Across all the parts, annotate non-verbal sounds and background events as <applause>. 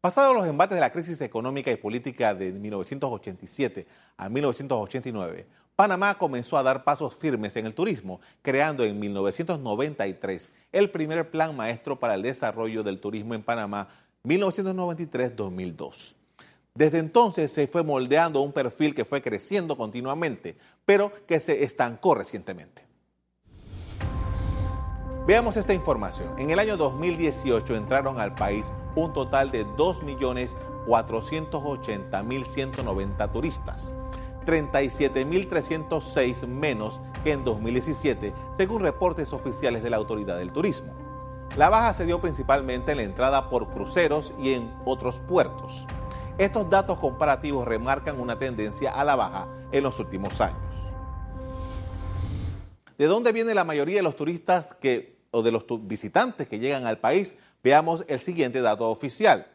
Pasados los embates de la crisis económica y política de 1987 a 1989, Panamá comenzó a dar pasos firmes en el turismo, creando en 1993 el primer plan maestro para el desarrollo del turismo en Panamá 1993-2002. Desde entonces se fue moldeando un perfil que fue creciendo continuamente, pero que se estancó recientemente. Veamos esta información. En el año 2018 entraron al país un total de 2.480.190 turistas. 37.306 menos que en 2017, según reportes oficiales de la Autoridad del Turismo. La baja se dio principalmente en la entrada por cruceros y en otros puertos. Estos datos comparativos remarcan una tendencia a la baja en los últimos años. ¿De dónde viene la mayoría de los turistas que, o de los visitantes que llegan al país? Veamos el siguiente dato oficial.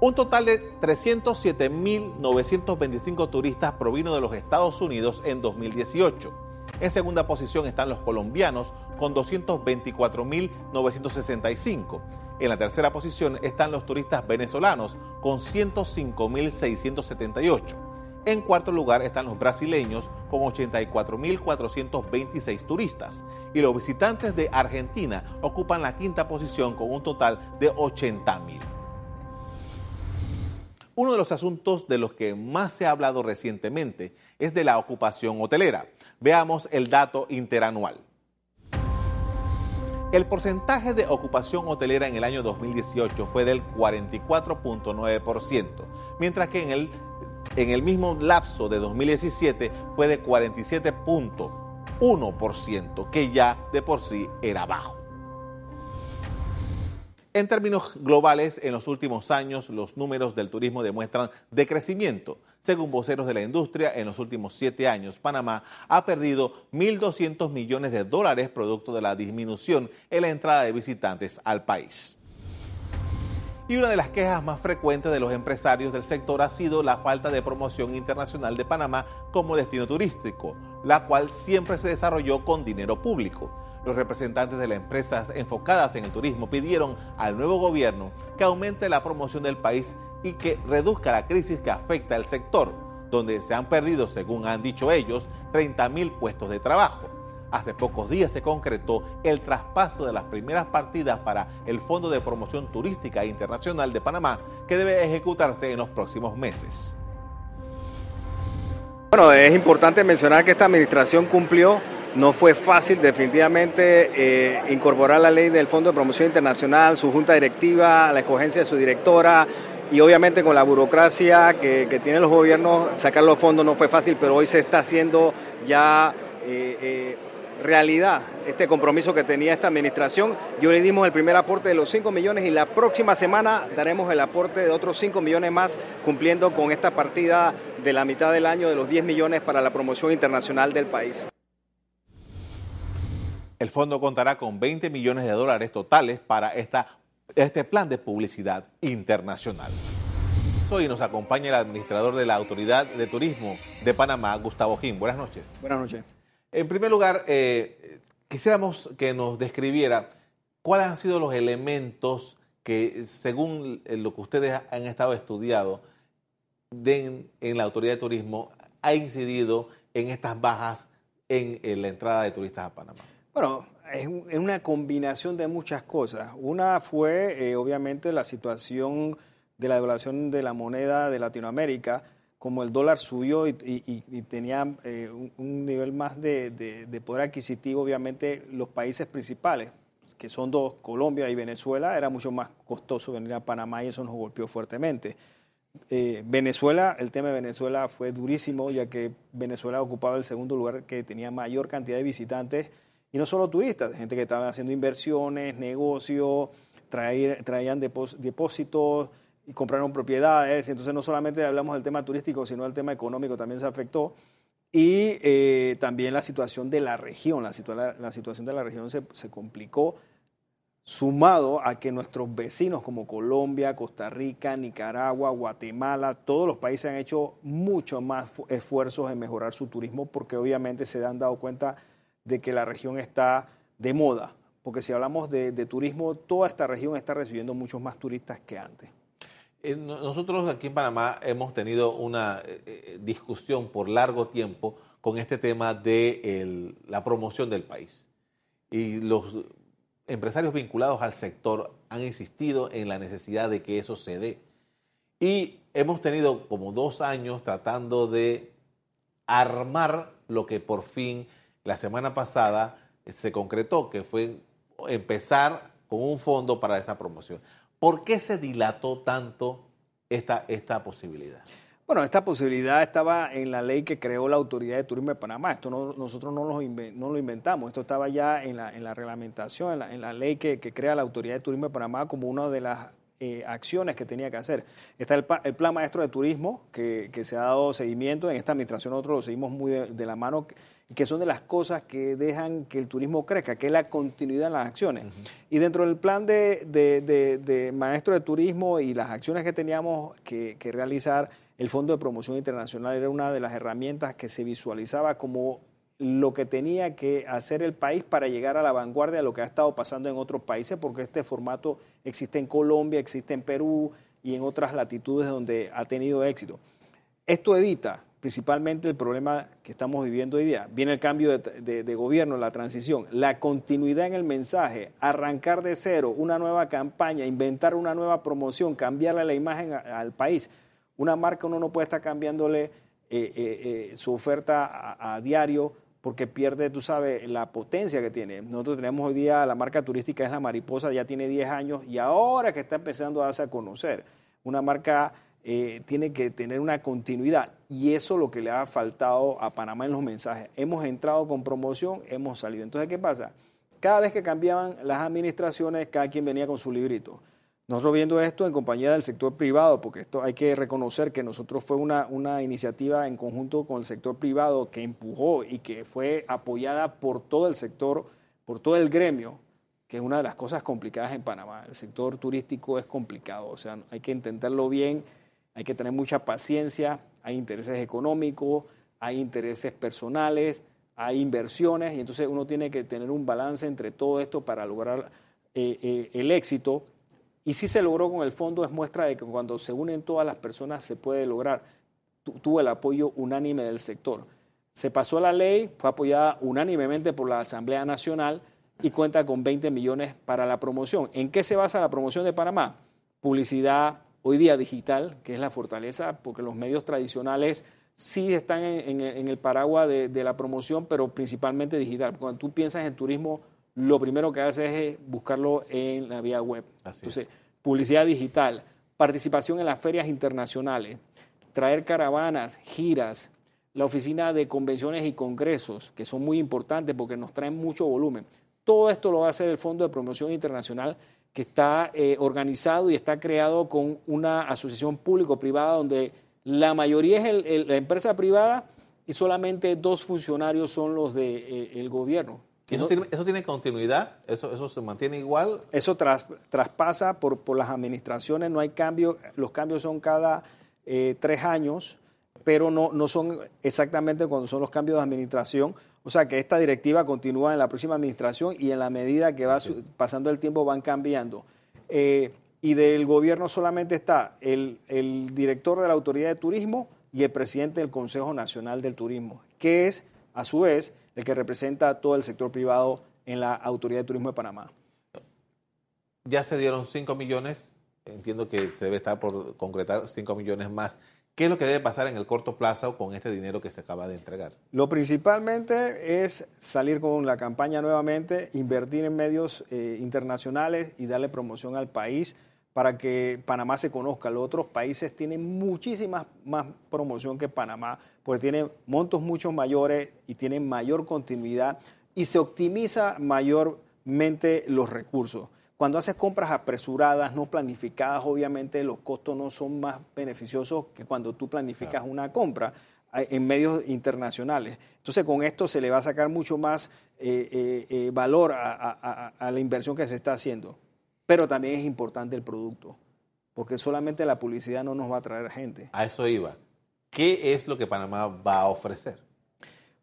Un total de 307.925 turistas provino de los Estados Unidos en 2018. En segunda posición están los colombianos con 224.965. En la tercera posición están los turistas venezolanos con 105.678. En cuarto lugar están los brasileños con 84.426 turistas. Y los visitantes de Argentina ocupan la quinta posición con un total de 80.000. Uno de los asuntos de los que más se ha hablado recientemente es de la ocupación hotelera. Veamos el dato interanual. El porcentaje de ocupación hotelera en el año 2018 fue del 44.9%, mientras que en el, en el mismo lapso de 2017 fue de 47.1%, que ya de por sí era bajo. En términos globales, en los últimos años los números del turismo demuestran decrecimiento. Según voceros de la industria, en los últimos siete años, Panamá ha perdido 1.200 millones de dólares producto de la disminución en la entrada de visitantes al país. Y una de las quejas más frecuentes de los empresarios del sector ha sido la falta de promoción internacional de Panamá como destino turístico, la cual siempre se desarrolló con dinero público. Los representantes de las empresas enfocadas en el turismo pidieron al nuevo gobierno que aumente la promoción del país y que reduzca la crisis que afecta al sector, donde se han perdido, según han dicho ellos, 30 mil puestos de trabajo. Hace pocos días se concretó el traspaso de las primeras partidas para el Fondo de Promoción Turística Internacional de Panamá, que debe ejecutarse en los próximos meses. Bueno, es importante mencionar que esta administración cumplió no fue fácil definitivamente eh, incorporar la ley del Fondo de Promoción Internacional, su junta directiva, la escogencia de su directora y obviamente con la burocracia que, tienen los gobiernos, sacar los fondos no fue fácil, pero hoy se está haciendo ya eh, eh, realidad este compromiso que tenía esta administración. Y hoy le dimos el primer aporte de los 5 millones y la próxima semana daremos el aporte de otros 5 millones más, cumpliendo con esta partida de la mitad del año de los 10 millones para la promoción internacional del país. El fondo contará con 20 millones de dólares totales para esta, este plan de publicidad internacional. Hoy nos acompaña el administrador de la Autoridad de Turismo de Panamá, Gustavo Jim. Buenas noches. Buenas noches. En primer lugar, eh, quisiéramos que nos describiera cuáles han sido los elementos que, según lo que ustedes han estado estudiando en la Autoridad de Turismo, ha incidido en estas bajas en la entrada de turistas a Panamá. Bueno, es una combinación de muchas cosas. Una fue, eh, obviamente, la situación de la devaluación de la moneda de Latinoamérica, como el dólar subió y, tenía eh, un, nivel más de, poder adquisitivo, obviamente los países principales, que son dos, Colombia y Venezuela, era mucho más costoso venir a Panamá y eso nos golpeó fuertemente. Eh, Venezuela, el tema de Venezuela fue durísimo, ya que Venezuela ocupaba el segundo lugar que tenía mayor cantidad de visitantes y no solo turistas, gente que estaba haciendo inversiones, negocios, traían depósitos y compraron propiedades. Entonces no solamente hablamos del tema turístico, sino del tema económico también se afectó. Y eh, también la situación de la región, la, la, situación de la región se, se, complicó, sumado a que nuestros vecinos como Colombia, Costa Rica, Nicaragua, Guatemala, todos los países han hecho mucho más esfuerzos en mejorar su turismo porque obviamente se han dado cuenta de que la región está de moda porque si hablamos de, turismo, toda esta región está recibiendo muchos más turistas que antes. Eh, nosotros aquí en Panamá hemos tenido una eh, eh, discusión por largo tiempo con este tema de la promoción del país. Y los empresarios vinculados al sector han insistido en la necesidad de que eso se dé. Y hemos tenido como dos años tratando de armar lo que por fin la semana pasada se concretó, que fue empezar con un fondo para esa promoción. ¿Por qué se dilató tanto esta, esta posibilidad? Bueno, esta posibilidad estaba en la ley que creó la Autoridad de Turismo de Panamá. Esto nosotros no lo, no lo, inventamos, esto estaba ya en la, en la reglamentación, en la, ley que, crea la Autoridad de Turismo de Panamá como una de las eh, acciones que tenía que hacer. Está el, Plan Maestro de Turismo, que, se ha dado seguimiento. En esta administración nosotros lo seguimos muy de, la mano, que son de las cosas que dejan que el turismo crezca, que es la continuidad en las acciones. Y dentro del plan de, Maestro de Turismo y las acciones que teníamos que, que realizar, el Fondo de Promoción Internacional era una de las herramientas que se visualizaba como lo que tenía que hacer el país para llegar a la vanguardia de lo que ha estado pasando en otros países, porque este formato existe en Colombia, existe en Perú y en otras latitudes donde ha tenido éxito. Esto evita principalmente el problema que estamos viviendo hoy día. Viene el cambio de, gobierno, la transición, la continuidad en el mensaje, arrancar de cero, una nueva campaña, inventar una nueva promoción, cambiarle la imagen al país. Una marca uno no puede estar cambiándole eh, eh, eh, su oferta a diario porque pierde, tú sabes, la potencia que tiene. Nosotros tenemos hoy día la marca turística es la Mariposa, ya tiene 10 años y ahora que está empezando a darse a conocer. Una marca eh, tiene que tener una continuidad y eso es lo que le ha faltado a Panamá en los mensajes. Hemos entrado con promoción, hemos salido. Entonces, ¿qué pasa? Cada vez que cambiaban las administraciones, cada quien venía con su librito. Nosotros viendo esto en compañía del sector privado, porque esto hay que reconocer que nosotros fue una, una iniciativa en conjunto con el sector privado que empujó y que fue apoyada por todo el sector, por todo el gremio, que es una de las cosas complicadas en Panamá. El sector turístico es complicado, o sea, hay que entenderlo bien, hay que tener mucha paciencia, hay intereses económicos, hay intereses personales, hay inversiones, y entonces uno tiene que tener un balance entre todo esto para lograr eh, eh, el éxito y si se logró con el fondo, es muestra de que cuando se unen todas las personas se puede lograr. tuvo el apoyo unánime del sector. Se pasó la ley, fue apoyada unánimemente por la Asamblea Nacional y cuenta con 20 millones para la promoción. ¿En qué se basa la promoción de Panamá? Publicidad, hoy día digital, que es la fortaleza, porque los medios tradicionales sí están en, el paraguas de, de, la promoción, pero principalmente digital. Cuando tú piensas en turismo, lo primero que haces es buscarlo en la vía web. Entonces, publicidad digital, participación en las ferias internacionales, traer caravanas, giras, la oficina de convenciones y congresos, que son muy importantes porque nos traen mucho volumen. Todo esto lo va a hacer el Fondo de Promoción Internacional que está eh, organizado y está creado con una asociación público-privada donde la mayoría es la empresa privada y solamente dos funcionarios son los del de, eh, gobierno. ¿Y eso, tiene, continuidad? ¿Eso, ¿Eso se mantiene igual? Eso traspasa por, por las administraciones, no hay cambio, los cambios son cada eh, tres años, pero no, no son exactamente cuando son los cambios de administración. O sea que esta directiva continúa en la próxima administración y en la medida que va pasando el tiempo van cambiando. Eh, y del gobierno solamente está el, el director de la Autoridad de Turismo y el presidente del Consejo Nacional del Turismo, que es, a su vez, el que representa a todo el sector privado en la Autoridad de Turismo de Panamá. Ya se dieron 5 millones, entiendo que se debe estar por concretar 5 millones más. ¿Qué es lo que debe pasar en el corto plazo con este dinero que se acaba de entregar? Lo principalmente es salir con la campaña nuevamente, invertir en medios eh, internacionales y darle promoción al país para que Panamá se conozca. Los otros países tienen muchísima más promoción que Panamá, porque tienen montos mucho mayores y tienen mayor continuidad y se optimiza mayormente los recursos. Cuando haces compras apresuradas, no planificadas, obviamente los costos no son más beneficiosos que cuando tú planificas una compra eh, en medios internacionales. Entonces con esto se le va a sacar mucho más eh, eh, valor a la inversión que se está haciendo. Pero también es importante el producto, porque solamente la publicidad no nos va a traer gente. A eso iba. ¿Qué es lo que Panamá va a ofrecer?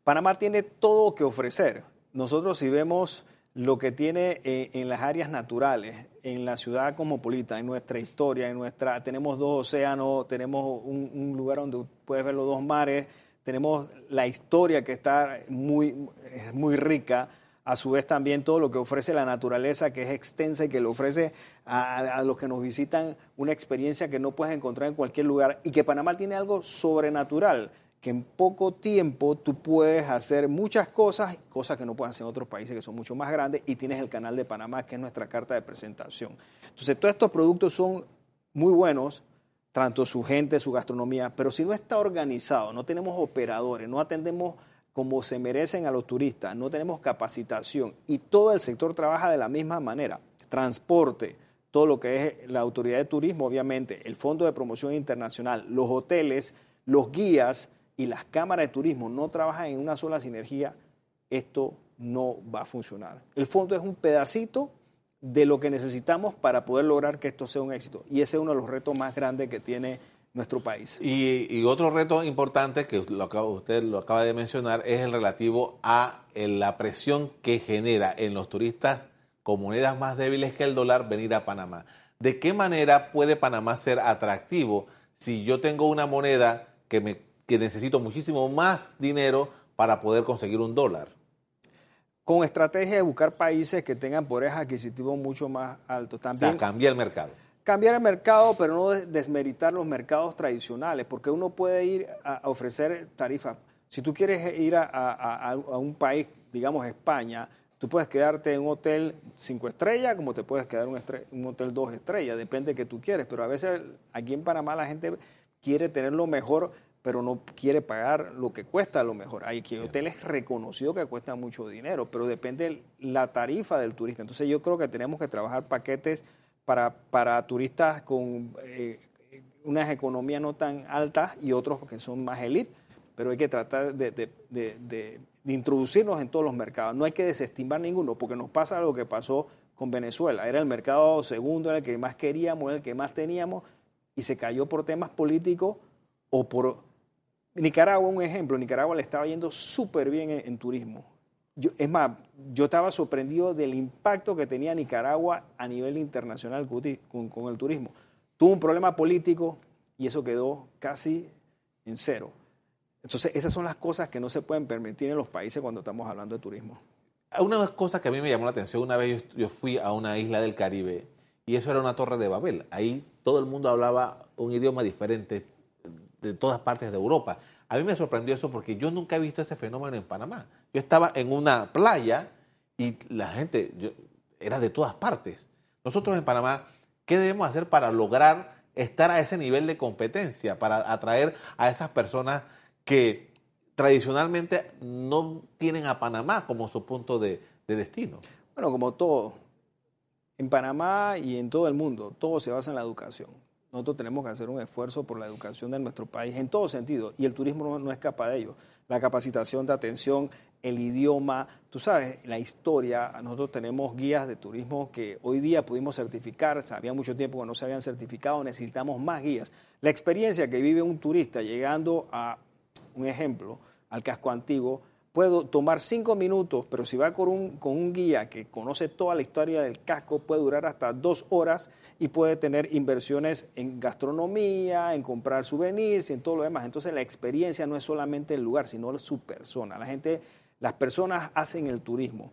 Panamá tiene todo que ofrecer. Nosotros si vemos lo que tiene eh, en las áreas naturales, en la ciudad cosmopolita, en nuestra historia, en nuestra, tenemos dos océanos, tenemos un, lugar donde puedes ver los dos mares, tenemos la historia que está muy, muy rica, a su vez también todo lo que ofrece la naturaleza, que es extensa y que le ofrece a, los que nos visitan una experiencia que no puedes encontrar en cualquier lugar y que Panamá tiene algo sobrenatural que en poco tiempo tú puedes hacer muchas cosas, cosas que no puedes hacer en otros países que son mucho más grandes, y tienes el canal de Panamá, que es nuestra carta de presentación. Entonces, todos estos productos son muy buenos, tanto su gente, su gastronomía, pero si no está organizado, no tenemos operadores, no atendemos como se merecen a los turistas, no tenemos capacitación y todo el sector trabaja de la misma manera, transporte, todo lo que es la autoridad de turismo, obviamente, el Fondo de Promoción Internacional, los hoteles, los guías, y las cámaras de turismo no trabajan en una sola sinergia, esto no va a funcionar. El fondo es un pedacito de lo que necesitamos para poder lograr que esto sea un éxito. Y ese es uno de los retos más grandes que tiene nuestro país. Y, otro reto importante que usted lo acaba de mencionar es el relativo a la presión que genera en los turistas con monedas más débiles que el dólar venir a Panamá. ¿De qué manera puede Panamá ser atractivo si yo tengo una moneda que me que necesito muchísimo más dinero para poder conseguir un dólar. Con estrategia de buscar países que tengan poderes adquisitivos mucho más altos. También, o sea, cambiar el mercado. Cambiar el mercado, pero no desmeritar los mercados tradicionales, porque uno puede ir a ofrecer tarifas. Si tú quieres ir a, un país, digamos España, tú puedes quedarte en un hotel cinco estrellas, como te puedes quedar en un, hotel dos estrellas, depende de que tú quieres. Pero a veces aquí en Panamá la gente quiere tener lo mejor pero no quiere pagar lo que cuesta lo mejor. Hay que hoteles reconocidos que cuestan mucho dinero, pero depende la tarifa del turista. Entonces yo creo que tenemos que trabajar paquetes para, para turistas con eh, unas economías no tan altas y otros que son más elite, pero hay que tratar de, de, de, introducirnos en todos los mercados. No hay que desestimar ninguno, porque nos pasa lo que pasó con Venezuela. Era el mercado segundo, el que más queríamos, el que más teníamos, y se cayó por temas políticos o por Nicaragua, un ejemplo, Nicaragua le estaba yendo súper bien en, turismo. Yo, es más, yo estaba sorprendido del impacto que tenía Nicaragua a nivel internacional con, el turismo. Tuvo un problema político y eso quedó casi en cero. Entonces, esas son las cosas que no se pueden permitir en los países cuando estamos hablando de turismo. Una cosa que a mí me llamó la atención, una vez yo fui a una isla del Caribe y eso era una torre de Babel. Ahí todo el mundo hablaba un idioma diferente, de todas partes de Europa. A mí me sorprendió eso porque yo nunca he visto ese fenómeno en Panamá. Yo estaba en una playa y la gente era de todas partes. Nosotros en Panamá, ¿qué debemos hacer para lograr estar a ese nivel de competencia, para atraer a esas personas que tradicionalmente no tienen a Panamá como su punto de, de destino? Bueno, como todo, en Panamá y en todo el mundo, todo se basa en la educación nosotros tenemos que hacer un esfuerzo por la educación de nuestro país en todo sentido, y el turismo no, es capaz de ello. La capacitación de atención, el idioma, tú sabes, la historia. Nosotros tenemos guías de turismo que hoy día pudimos certificar, había mucho tiempo que no se habían certificado, necesitamos más guías. La experiencia que vive un turista llegando a, un ejemplo, al casco antiguo, puedo tomar cinco minutos, pero si va con un, con un guía que conoce toda la historia del casco, puede durar hasta dos horas y puede tener inversiones en gastronomía, en comprar souvenirs y en todo lo demás. Entonces la experiencia no es solamente el lugar, sino su persona. La gente, las personas hacen el turismo.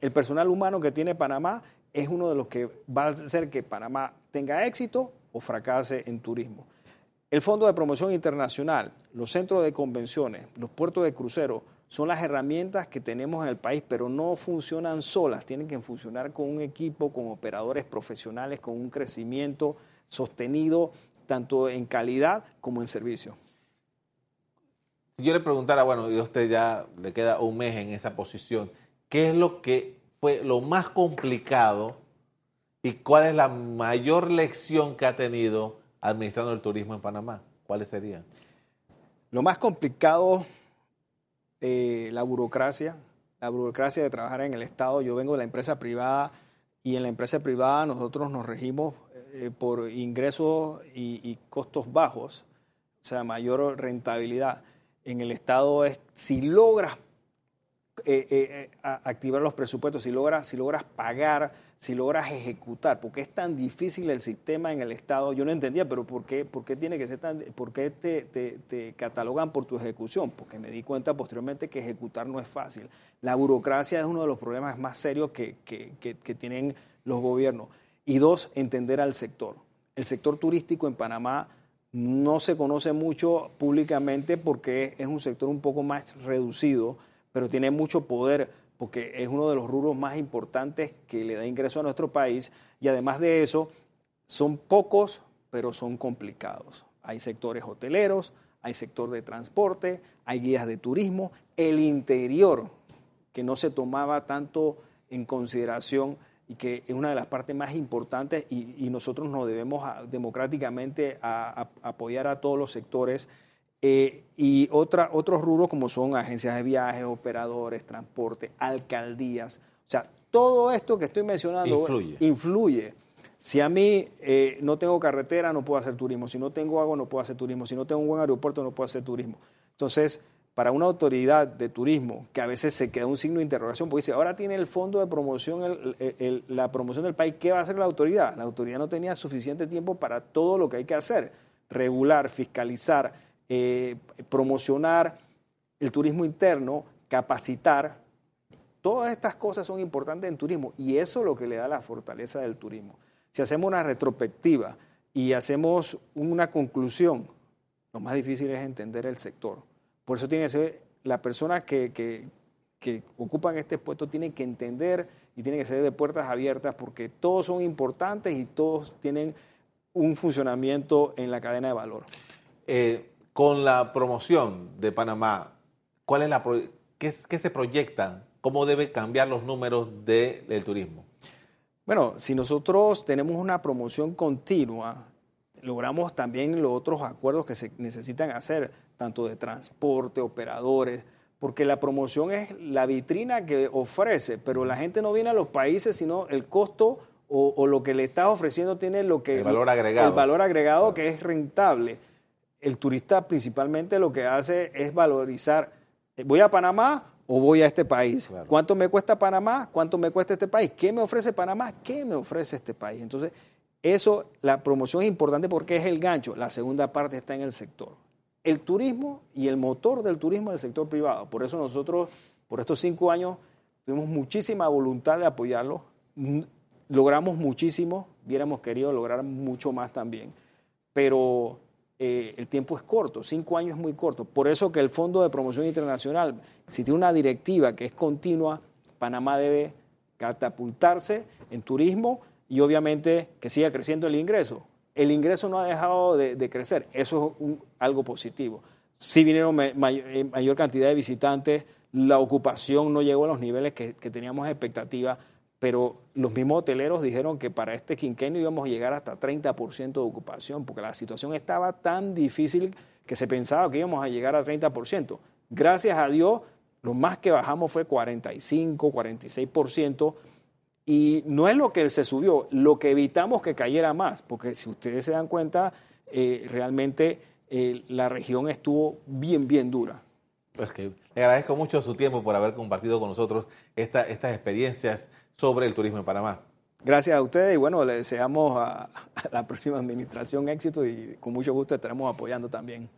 El personal humano que tiene Panamá es uno de los que va a hacer que Panamá tenga éxito o fracase en turismo. El Fondo de Promoción Internacional, los centros de convenciones, los puertos de crucero, son las herramientas que tenemos en el país, pero no funcionan solas, tienen que funcionar con un equipo, con operadores profesionales, con un crecimiento sostenido tanto en calidad como en servicio. Si yo le preguntara, bueno, y usted ya le queda un mes en esa posición, ¿qué es lo que fue lo más complicado y cuál es la mayor lección que ha tenido administrando el turismo en Panamá? ¿Cuáles serían? Lo más complicado eh, la burocracia, la burocracia de trabajar en el Estado. Yo vengo de la empresa privada y en la empresa privada nosotros nos regimos eh, por ingresos y, costos bajos, o sea, mayor rentabilidad. En el Estado es, si logras eh, eh, activar los presupuestos, si logras, si logras pagar, si logras ejecutar, porque es tan difícil el sistema en el Estado, yo no entendía, pero ¿por qué, por qué tiene que ser tan, por qué te, te, catalogan por tu ejecución? Porque me di cuenta posteriormente que ejecutar no es fácil. La burocracia es uno de los problemas más serios que, que, que tienen los gobiernos. Y dos, entender al sector. El sector turístico en Panamá no se conoce mucho públicamente porque es un sector un poco más reducido, pero tiene mucho poder porque es uno de los rubros más importantes que le da ingreso a nuestro país y además de eso son pocos, pero son complicados. Hay sectores hoteleros, hay sector de transporte, hay guías de turismo, el interior, que no se tomaba tanto en consideración y que es una de las partes más importantes y, nosotros nos debemos democráticamente a, apoyar a todos los sectores eh, y otra, otros rubros como son agencias de viajes, operadores, transporte, alcaldías. O sea, todo esto que estoy mencionando influye. Si a mí eh, no tengo carretera, no puedo hacer turismo. Si no tengo agua, no puedo hacer turismo. Si no tengo un buen aeropuerto, no puedo hacer turismo. Entonces, para una autoridad de turismo que a veces se queda un signo de interrogación, porque dice, ahora tiene el fondo de promoción, la promoción del país, ¿qué va a hacer la autoridad? La autoridad no tenía suficiente tiempo para todo lo que hay que hacer, regular, fiscalizar, eh, promocionar el turismo interno, capacitar. Todas estas cosas son importantes en turismo y eso es lo que le da la fortaleza del turismo. Si hacemos una retrospectiva y hacemos una conclusión, lo más difícil es entender el sector por eso tiene que ser la persona que, que, que ocupan este puesto tiene que entender y tiene que ser de puertas abiertas porque todos son importantes y todos tienen un funcionamiento en la cadena de valor. Eh, con la promoción de Panamá, ¿cuál es la qué, se proyecta? ¿Cómo deben cambiar los números del turismo? Bueno, si nosotros tenemos una promoción continua, logramos también los otros acuerdos que se necesitan hacer tanto de transporte, operadores, porque la promoción es la vitrina que ofrece, pero la gente no viene a los países, sino el costo o, lo que le estás ofreciendo tiene lo que... El valor agregado. El valor agregado que es rentable. El turista principalmente lo que hace es valorizar, voy a Panamá o voy a este país. ¿Cuánto me cuesta Panamá? ¿Cuánto me cuesta este país? ¿Qué me ofrece Panamá? ¿Qué me ofrece este país? Entonces, eso, la promoción es importante porque es el gancho. La segunda parte está en el sector el turismo y el motor del turismo del sector privado. Por eso nosotros, por estos cinco años, tuvimos muchísima voluntad de apoyarlo. Logramos muchísimo, hubiéramos querido lograr mucho más también. Pero eh, el tiempo es corto, cinco años es muy corto. Por eso que el Fondo de Promoción Internacional, si tiene una directiva que es continua, Panamá debe catapultarse en turismo y obviamente que siga creciendo el ingreso el ingreso no ha dejado de, crecer. Eso es algo positivo. Sí vinieron eh, mayor cantidad de visitantes, la ocupación no llegó a los niveles que, teníamos expectativa, pero los mismos hoteleros dijeron que para este quinquenio íbamos a llegar hasta 30% de ocupación, porque la situación estaba tan difícil que se pensaba que íbamos a llegar a 30%. Gracias a Dios, lo más que bajamos fue 45, 46%, y no es lo que se subió, lo que evitamos que cayera más, porque si ustedes se dan cuenta, eh, realmente eh, la región estuvo bien, bien dura. Pues que le agradezco mucho su tiempo por haber compartido con nosotros estas experiencias sobre el turismo en Panamá. Gracias a ustedes y bueno, le deseamos a, <laughs> a la próxima administración éxito y con mucho gusto estaremos apoyando también.